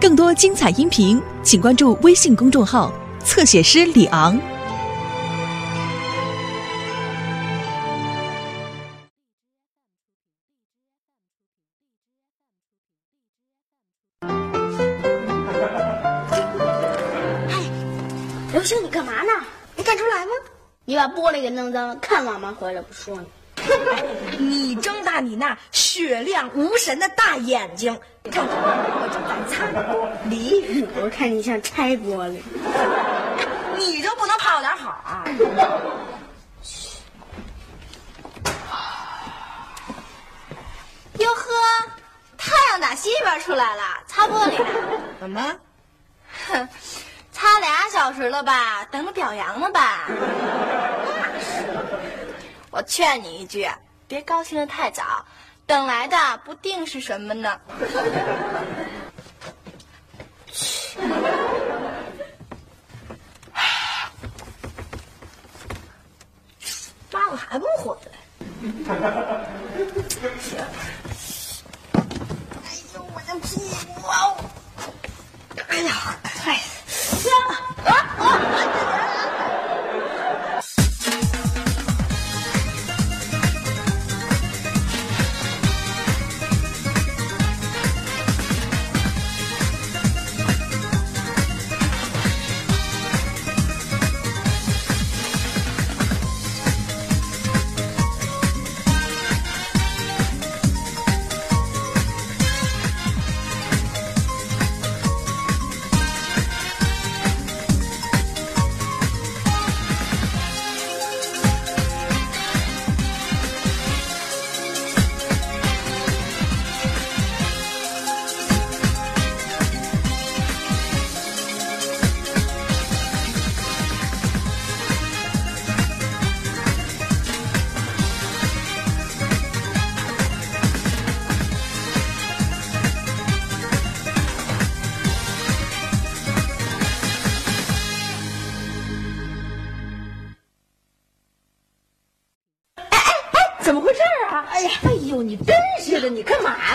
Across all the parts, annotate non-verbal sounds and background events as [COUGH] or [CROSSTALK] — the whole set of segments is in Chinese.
更多精彩音频，请关注微信公众号“侧写师李昂”。刘星，你干嘛呢？没看出来吗？你把玻璃给弄脏了，看妈妈回来不说你。[LAUGHS] 你睁大你那雪亮无神的大眼睛，看看我正在擦玻璃。我看你像拆玻璃。[LAUGHS] 你就不能泡点好啊？哟呵，太阳打西边出来了，擦玻璃。怎么？哼，[LAUGHS] 擦俩小时了吧？等着表扬呢吧？我劝你一句，别高兴的太早，等来的不定是什么呢。妈，我还不回来？哎呦，我的屁股！哎呀，哎呀，啊啊！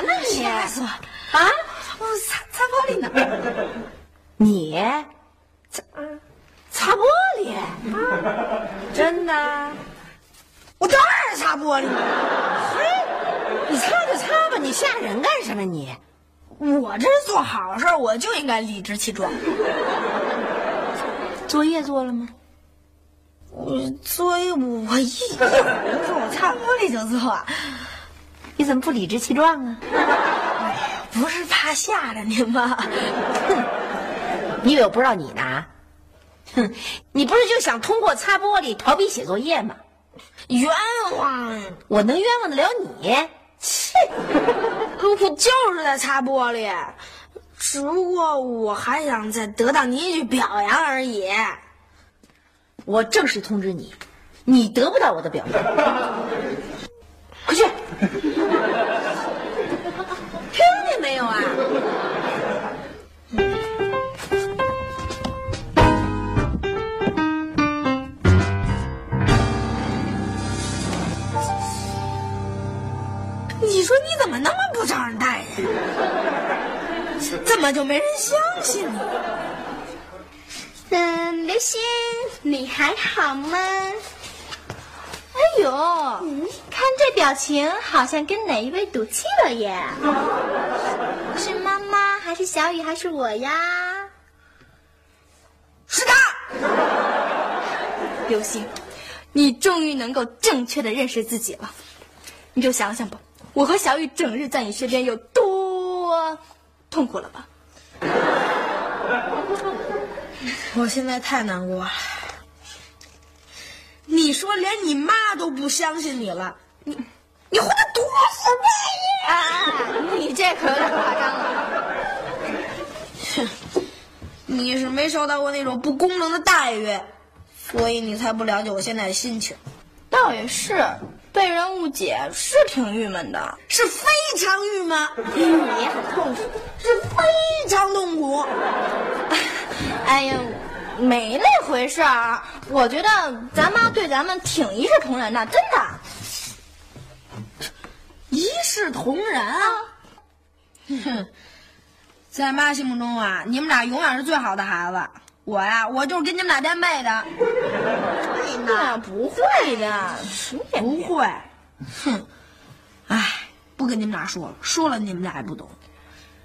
呢你？吓死我！啊，我擦擦玻璃呢。你擦擦玻璃？真的？我当然是擦玻璃了。嘿，你擦就擦吧，你吓人干什么你？我这是做好事，我就应该理直气壮。作业做了吗？我作业我一一会儿就说我擦玻璃就做，你怎么不理直气壮啊？不是怕吓着您吗？[LAUGHS] 你以为我不知道你呢？哼，你不是就想通过擦玻璃逃避写作业吗？冤枉！我能冤枉得了你？切！我就是在擦玻璃，只不过我还想再得到您一句表扬而已。我正式通知你，你得不到我的表扬。[LAUGHS] 快去！听见没有啊？你说你怎么那么不招人待见？怎么就没人相信你？嗯，刘星，你还好吗？哎呦，看这表情，好像跟哪一位赌气了耶？[LAUGHS] 是妈妈还是小雨还是我呀？是他。[LAUGHS] 刘星，你终于能够正确的认识自己了。你就想想吧，我和小雨整日在你身边有多痛苦了吧？[LAUGHS] 我现在太难过了。你说连你妈都不相信你了，你你活得多失败呀！啊，你这可有点夸张了。哼，[LAUGHS] 你是没受到过那种不公正的待遇，所以你才不了解我现在的心情。倒也是，被人误解是挺郁闷的，是非常郁闷，你也很痛苦，是非常痛苦。[LAUGHS] 哎呀，没那回事儿。我觉得咱妈对咱们挺一视同仁的，真的。一视同仁啊！哼，在妈心目中啊，你们俩永远是最好的孩子。我呀，我就是跟你们俩垫背的。对呢？不会的，不会。哼，哎，不跟你们俩说了，说了你们俩也不懂。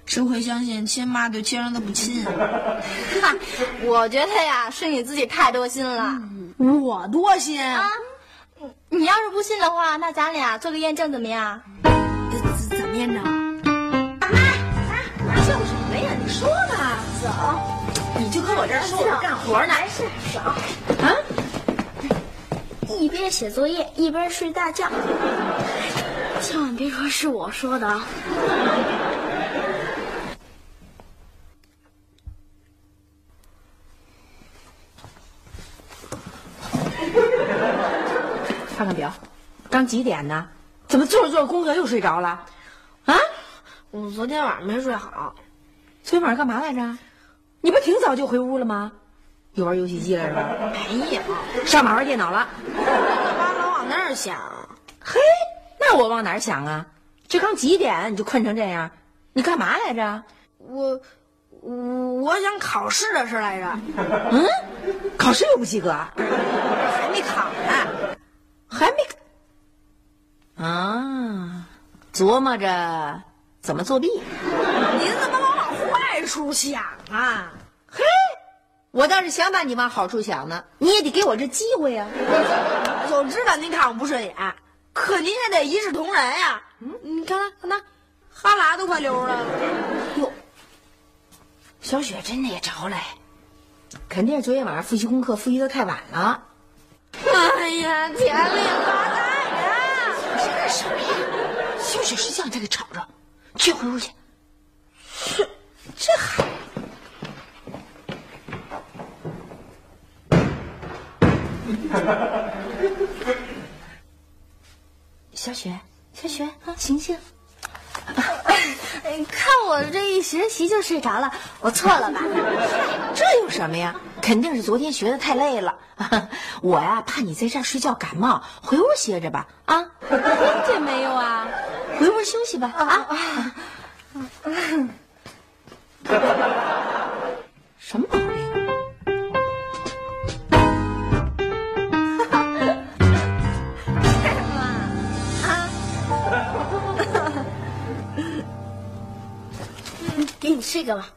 谁会相信亲妈对亲人的不亲？哈，[LAUGHS] 我觉得呀，是你自己太多心了。我多心啊！你要是不信的话，那咱俩做个验证怎么样？怎怎么验证？妈妈，笑什么呀？你说吧。走，你就搁我这儿说我干活呢。没事，走。啊！一边写作业一边睡大觉，千万别说是我说的啊。看看表，刚几点呢？怎么做着做着功课又睡着了？啊？我昨天晚上没睡好。昨天晚上干嘛来着？你不挺早就回屋了吗？又玩游戏机来着？没有，上哪玩电脑了？爸老往那儿想。嘿，那我往哪儿想啊？这刚几点你就困成这样？你干嘛来着？我，我我想考试的事来着。嗯？考试又不及格？还没考呢。还没啊？琢磨着怎么作弊？您怎么老往坏处想啊？嘿，我倒是想把你往好处想呢，你也得给我这机会呀。就知道您看我不顺眼，可您也得一视同仁呀。嗯，你看看，看他，哈喇都快流了。哟，小雪真的也着了，肯定是昨天晚上复习功课复习的太晚了。哎呀，天里发呆呀！这干什么呀？小雪睡觉你再给吵着，去回屋去。这还……小雪，小雪啊，醒醒！[LAUGHS] 看我这一学习就睡着了，我错了吧？[LAUGHS] 这有什么呀？肯定是昨天学的太累了。[LAUGHS] 我呀，怕你在这儿睡觉感冒，回屋歇着吧。啊，这没有啊，回屋休息吧。啊，什么给你这个吧。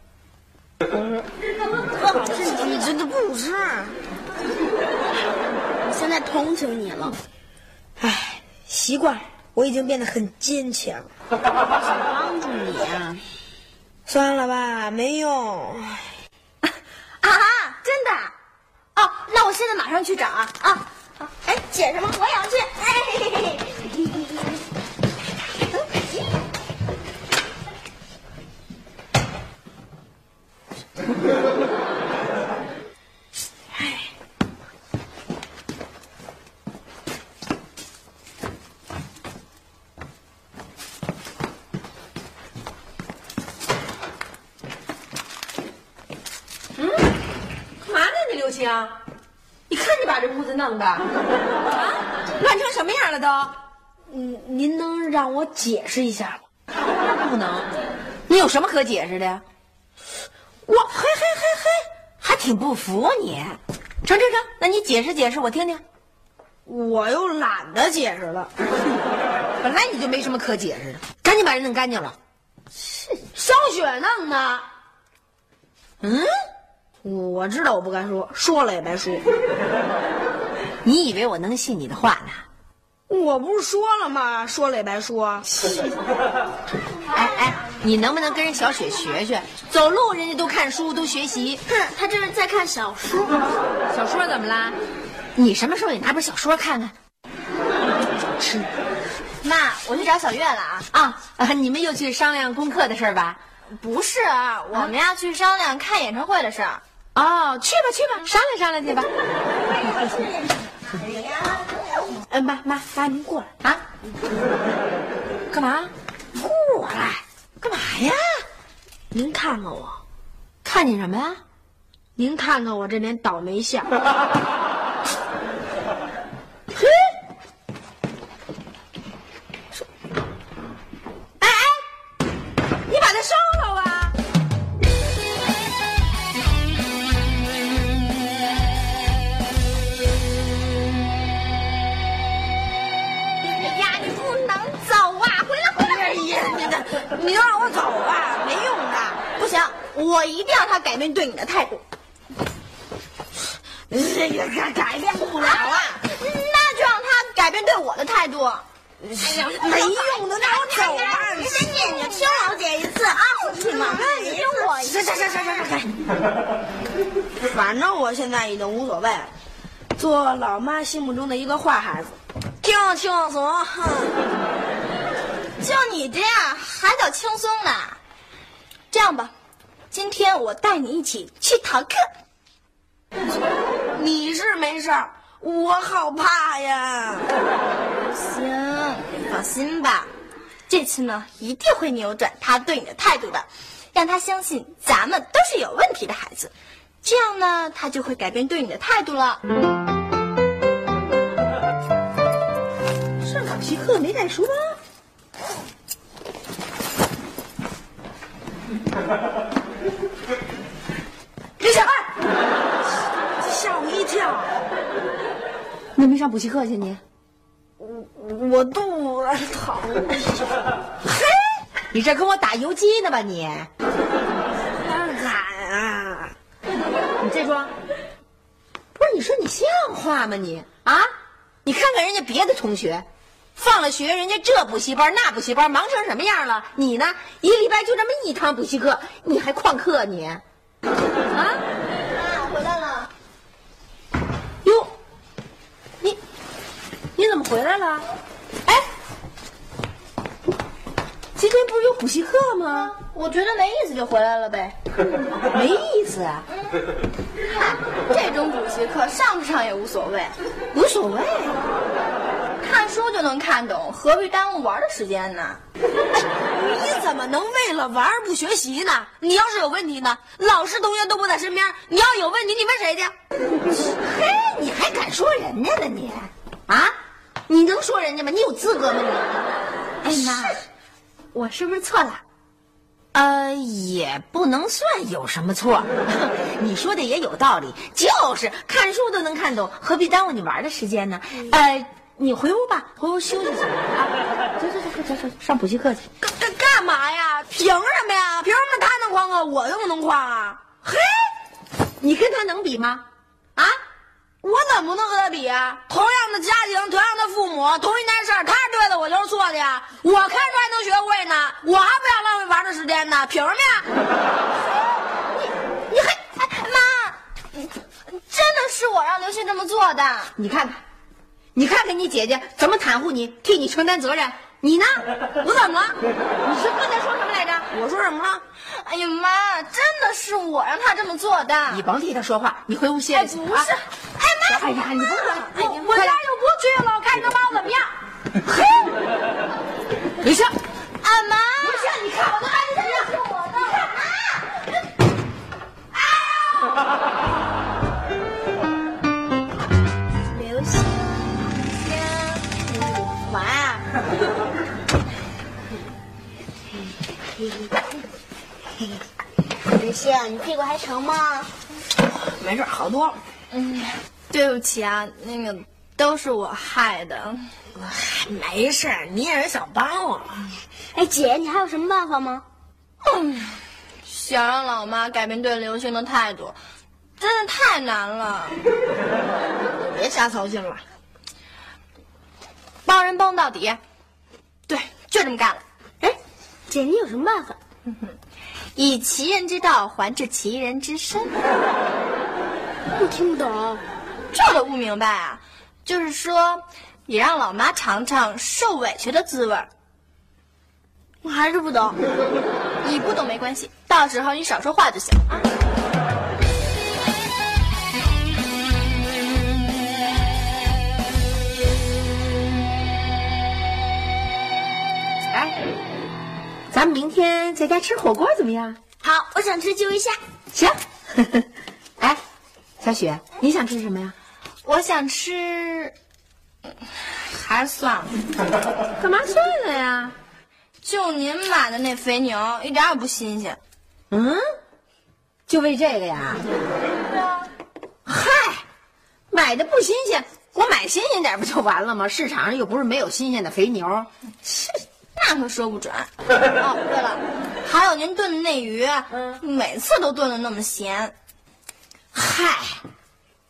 你真的不吃。我现在同情你了。哎，习惯，我已经变得很坚强。想帮助你啊。算了吧，没用。啊，真的？哦，那我现在马上去找啊啊！哎，姐什么？我也要去。哎。行，你看你把这屋子弄的，啊，乱成什么样了都？嗯，您能让我解释一下吗？不能，你有什么可解释的呀？挺不服你。成成成，那你解释解释，我听听。我又懒得解释了。[LAUGHS] 本来你就没什么可解释的，赶紧把人弄干净了。是小雪弄的。嗯。我知道我不该说，说了也白说。[LAUGHS] 你以为我能信你的话呢？我不是说了吗？说了也白说。哎哎，你能不能跟人小雪学学？走路人家都看书，都学习。哼，他这是在看小说。小说怎么啦？你什么时候也拿本小说看看？吃。妈，我去找小月了啊！啊，你们又去商量功课的事儿吧？不是，我们要去商量看演唱会的事儿。哦，去吧去吧，商量商量去吧。嗯，妈妈妈，您过来啊？干嘛？过来？干嘛呀？您看看我，看见什么呀？您看看我这脸倒霉相。[LAUGHS] 改变对你的态度。这个改改变不了啊，那就让他改变对我的态度。哎呀，没用的，那我走吧。你你听老姐一次啊？你听我一次。行行行行行行，反正我现在已经无所谓，做老妈心目中的一个坏孩子，挺轻松。哼，就你这样还叫轻松呢？天我带你一起去逃课。你是没事儿，我好怕呀。行，你放心吧，这次呢一定会扭转他对你的态度的，让他相信咱们都是有问题的孩子，这样呢他就会改变对你的态度了。上补习课没带书包。李小爱，吓我一跳，你没上补习课去你？我我肚子疼。[LAUGHS] 嘿，你这跟我打游击呢吧你？看看啊，你这装，不是？你说你像话吗你？啊？你看看人家别的同学，放了学人家这补习班那补习班，忙成什么样了？你呢？一个礼拜就这么一堂补习课，你还旷课你？啊？妈，回来了。哟，你你怎么回来了？哎，今天不是有补习课吗？我觉得没意思就回来了呗。没意思啊，这种补习课上不上也无所谓，无所谓。看书就能看懂，何必耽误玩的时间呢？[LAUGHS] 你怎么能为了玩而不学习呢？你要是有问题呢，老师同学都不在身边，你要有问题，你问谁去？嘿，你还敢说人家呢你？啊？你能说人家吗？你有资格吗你？哎妈，我是不是错了？呃，也不能算有什么错。[LAUGHS] 你说的也有道理，就是看书都能看懂，何必耽误你玩的时间呢？呃，你回屋吧，回屋休息去啊。走走走，快走走，上补习课去。干干干嘛呀？凭什么呀？凭什么他能旷课，我就不能旷啊？嘿，你跟他能比吗？啊？我怎么不能和他比啊？同样的家庭，同样的父母，同一件事儿，他是对的，我就是错的呀。我看书还能学会呢，我还不想浪费玩的时间呢，凭什么呀？[LAUGHS] 你还哎妈，真的是我让刘星这么做的。你看看，你看看你姐姐怎么袒护你，替你承担责任。你呢？[LAUGHS] 我怎么了？你是刚才说什么来着？我说什么了？哎呀妈，真的是我让他这么做的。你甭替他说话，你回屋歇息去。不是，啊哎妈，哎呀，你不能，哎呀，我家就不去了，看你能把我怎么样？[LAUGHS] 嘿，[LAUGHS] 刘星，刘星，你屁股还疼吗？没事，好多了。嗯，对不起啊，那个都是我害的。没事，你也是想帮我。哎，姐，你还有什么办法吗？嗯，想让老妈改变对刘星的态度，真的太难了。[LAUGHS] 别瞎操心了。帮人帮到底，对，就这么干了。哎，姐，你有什么办法？以其人之道还治其人之身，我听不懂。这都不明白啊？就是说，也让老妈尝尝受委屈的滋味。我还是不懂。你不懂没关系，到时候你少说话就行啊。咱们明天在家吃火锅怎么样？好，我想吃揪一下。行。[LAUGHS] 哎，小雪，你想吃什么呀？我想吃，嗯还是算了。干嘛算了呀？就您买的那肥牛，一点也不新鲜。嗯，就为这个呀？嗨，买的不新鲜，我买新鲜点不就完了吗？市场上又不是没有新鲜的肥牛。切，那可说不准。哦，对了，还有您炖的那鱼，嗯，每次都炖的那么咸。嗨，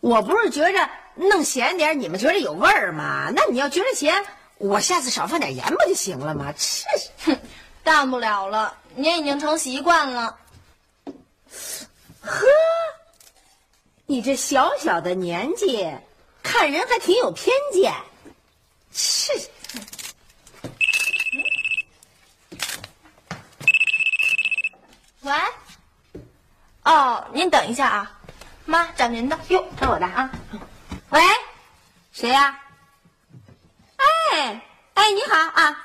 我不是觉着弄咸点，你们觉着有味儿吗？那你要觉着咸，我下次少放点盐不就行了吗？这哼，淡不了了，您已经成习惯了。呵，你这小小的年纪，看人还挺有偏见。是。喂。哦，您等一下啊，妈找您的。哟，找我的啊。喂，谁呀？哎哎，你好啊。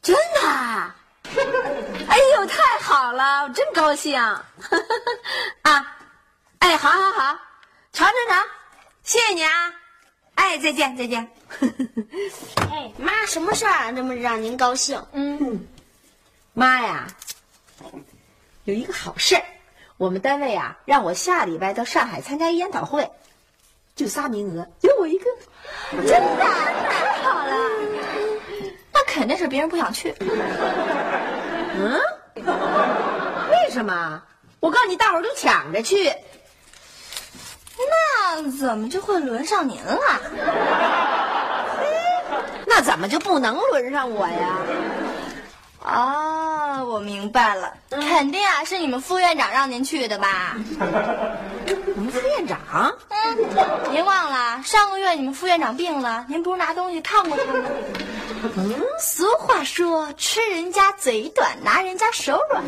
真的？[LAUGHS] 哎呦，太好了，我真高兴。[LAUGHS] 啊，哎，好好好，尝尝尝，谢谢你啊。哎，再见再见。[LAUGHS] 哎，妈，什么事儿这么让您高兴？嗯，妈呀，有一个好事儿，我们单位啊让我下礼拜到上海参加一研讨会，就仨名额，就我一个，真的太好了。那肯定是别人不想去。嗯？为什么？我告诉你，大伙儿都抢着去。那怎么就会轮上您了？那怎么就不能轮上我呀？啊，我明白了，肯定啊是你们副院长让您去的吧？[LAUGHS] 我们副院长？嗯，您忘了上个月你们副院长病了，您不是拿东西看过他吗？嗯，俗话说，吃人家嘴短，拿人家手软。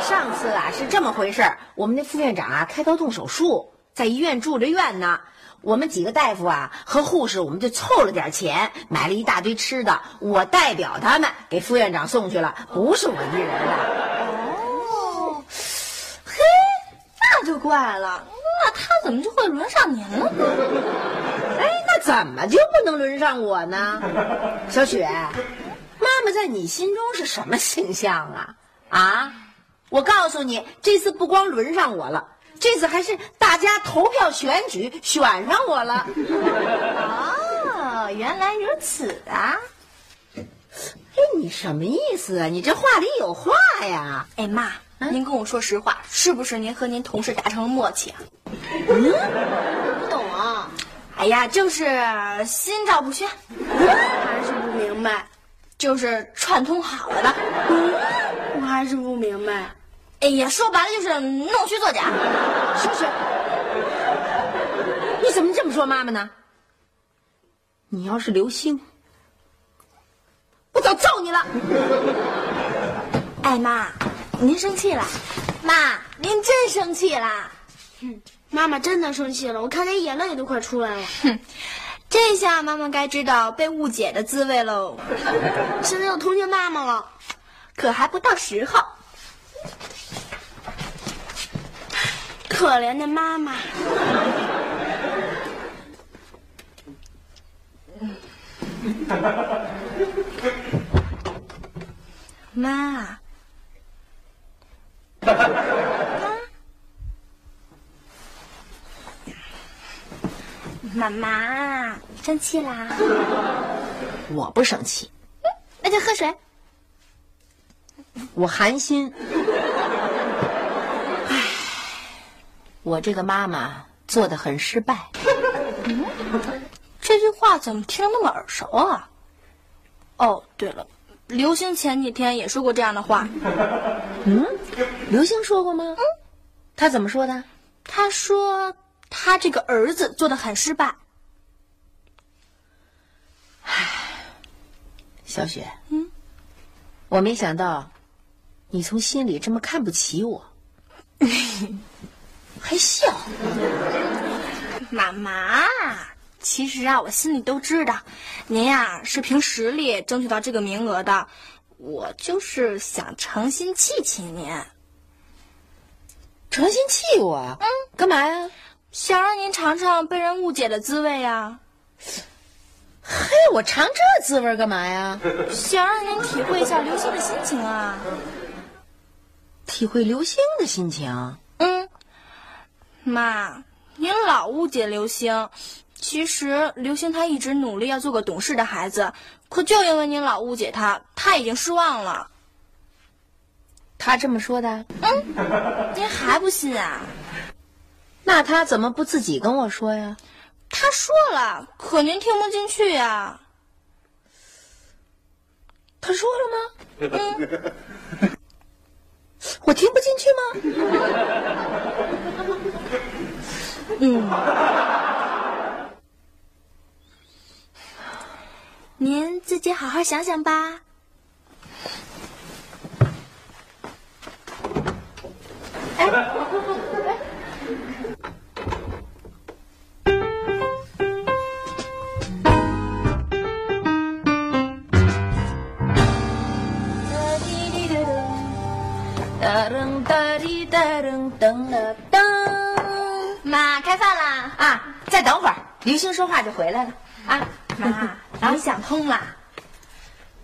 上次啊是这么回事我们那副院长啊开刀动手术。在医院住着院呢，我们几个大夫啊和护士，我们就凑了点钱，买了一大堆吃的。我代表他们给副院长送去了，不是我一人的。哦，嘿，那就怪了，那他怎么就会轮上您了呢？哎，那怎么就不能轮上我呢？小雪，妈妈在你心中是什么形象啊？啊，我告诉你，这次不光轮上我了。这次还是大家投票选举选上我了。[LAUGHS] 哦，原来如此啊！哎，你什么意思啊？你这话里有话呀！哎妈，您跟我说实话，是不是您和您同事达成了默契啊？嗯，不懂啊。哎呀，就是心照不宣。还是不明白，就是串通好了的。我还是不明白。哎呀，说白了就是弄虚作假。小雪，你怎么这么说妈妈呢？你要是刘星，我早揍你了。[LAUGHS] 哎妈，您生气了？妈，您真生气了？哼，妈妈真的生气了，我看见眼泪都快出来了。哼，这下妈妈该知道被误解的滋味喽。[LAUGHS] 现在又同情妈妈了，可还不到时候。可怜的妈妈，妈，妈妈生气啦？我不生气，那就喝水。我寒心。我这个妈妈做的很失败。嗯，这句话怎么听那么耳熟啊？哦，对了，刘星前几天也说过这样的话。嗯，刘星说过吗？嗯，他怎么说的？他说他这个儿子做的很失败。唉，小雪，嗯，我没想到你从心里这么看不起我。[LAUGHS] 还笑，妈妈，其实啊，我心里都知道，您呀是凭实力争取到这个名额的，我就是想诚心气气您。诚心气我？嗯，干嘛呀？想让您尝尝被人误解的滋味呀。嘿，我尝这滋味干嘛呀？[LAUGHS] 想让您体会一下刘星的心情啊。体会刘星的心情。妈，您老误解刘星，其实刘星他一直努力要做个懂事的孩子，可就因为您老误解他，他已经失望了。他这么说的，嗯，您还不信啊？那他怎么不自己跟我说呀？他说了，可您听不进去呀。他说了吗？嗯，[LAUGHS] 我听不进去吗？嗯，[LAUGHS] 您自己好好想想吧。噔哒滴哒噔噔了噔，妈，开饭啦！啊，再等会儿，刘星说话就回来了。啊，妈，[LAUGHS] 你想通了？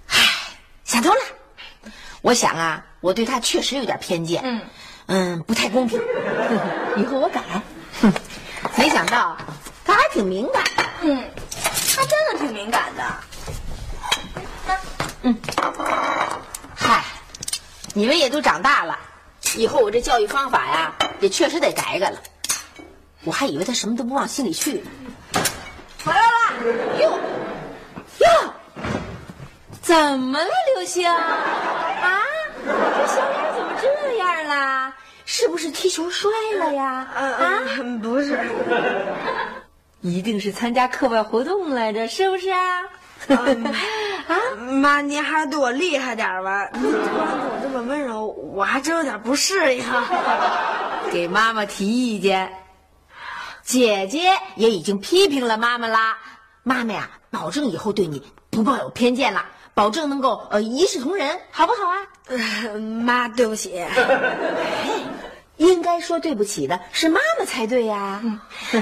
唉，想通了。我想啊，我对他确实有点偏见，嗯嗯，不太公平。[LAUGHS] 以后我改。哼 [LAUGHS] 没想到他还挺敏感，嗯，他真的挺敏感的。嗯，嗨。你们也都长大了，以后我这教育方法呀，也确实得改改了。我还以为他什么都不往心里去呢。回来了，哟哟，怎么了，刘星？啊，这小脸怎么这样啦？是不是踢球摔了呀？啊，不是，一定是参加课外活动来着，是不是啊？[LAUGHS] 啊，妈，您还是对我厉害点吧！您突然对我这么温柔，我还真有点不适应。给妈妈提意见，姐姐也已经批评了妈妈啦。妈妈呀，保证以后对你不抱有偏见了，保证能够呃一视同仁，好不好啊？妈，对不起。[LAUGHS] 应该说对不起的是妈妈才对呀。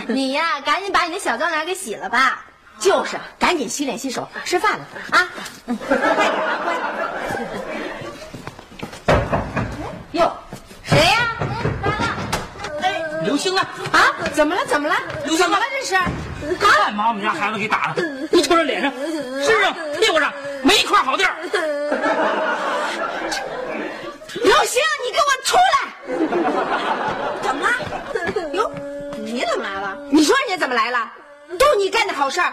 你呀，赶紧把你的小脏脸给洗了吧。就是，赶紧洗脸洗手，吃饭了啊！快点啊，乖。哟，谁呀？刘星啊！啊，怎么了？怎么了？刘星怎么了？这是？看把我们家孩子给打了！你瞅瞅脸上、身上、屁股上没一块好地儿。刘星，你给我出来！怎么了？哟，你怎么来了？你说人家怎么来了？都你干的好事儿，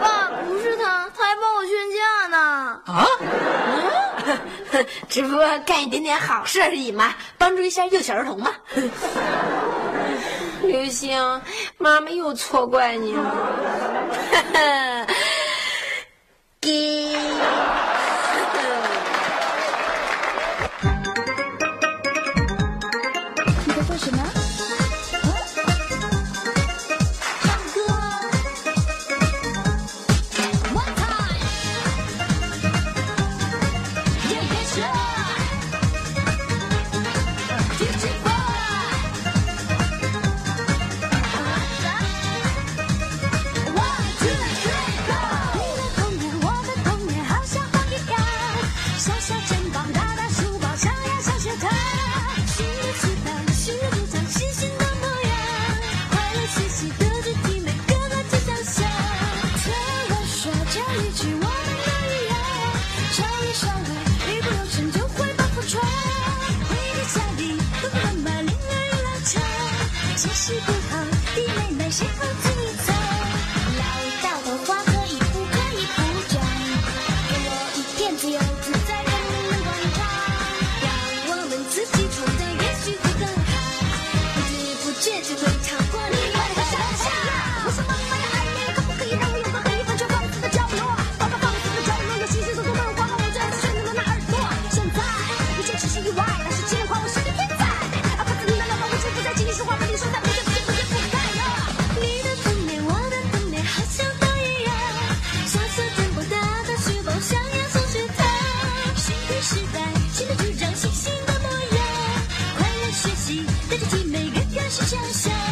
爸不是他，他还帮我劝架呢。啊？只不过干一点点好事而已嘛，帮助一下幼小儿童嘛。[LAUGHS] 刘星，妈妈又错怪你了。[LAUGHS] 每个表情想象